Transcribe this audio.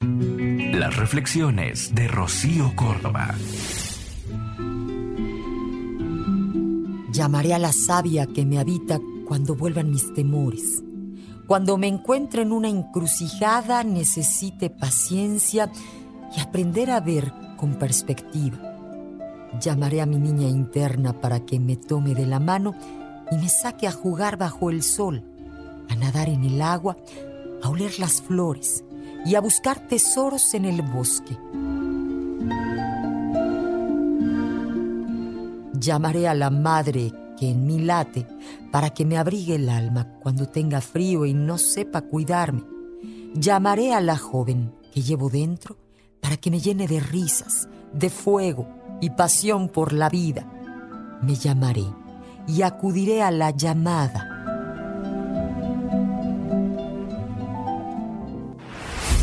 Las reflexiones de Rocío Córdoba. Llamaré a la sabia que me habita cuando vuelvan mis temores. Cuando me encuentre en una encrucijada necesite paciencia y aprender a ver con perspectiva. Llamaré a mi niña interna para que me tome de la mano y me saque a jugar bajo el sol, a nadar en el agua, a oler las flores y a buscar tesoros en el bosque. Llamaré a la madre que en mí late para que me abrigue el alma cuando tenga frío y no sepa cuidarme. Llamaré a la joven que llevo dentro para que me llene de risas, de fuego y pasión por la vida. Me llamaré y acudiré a la llamada.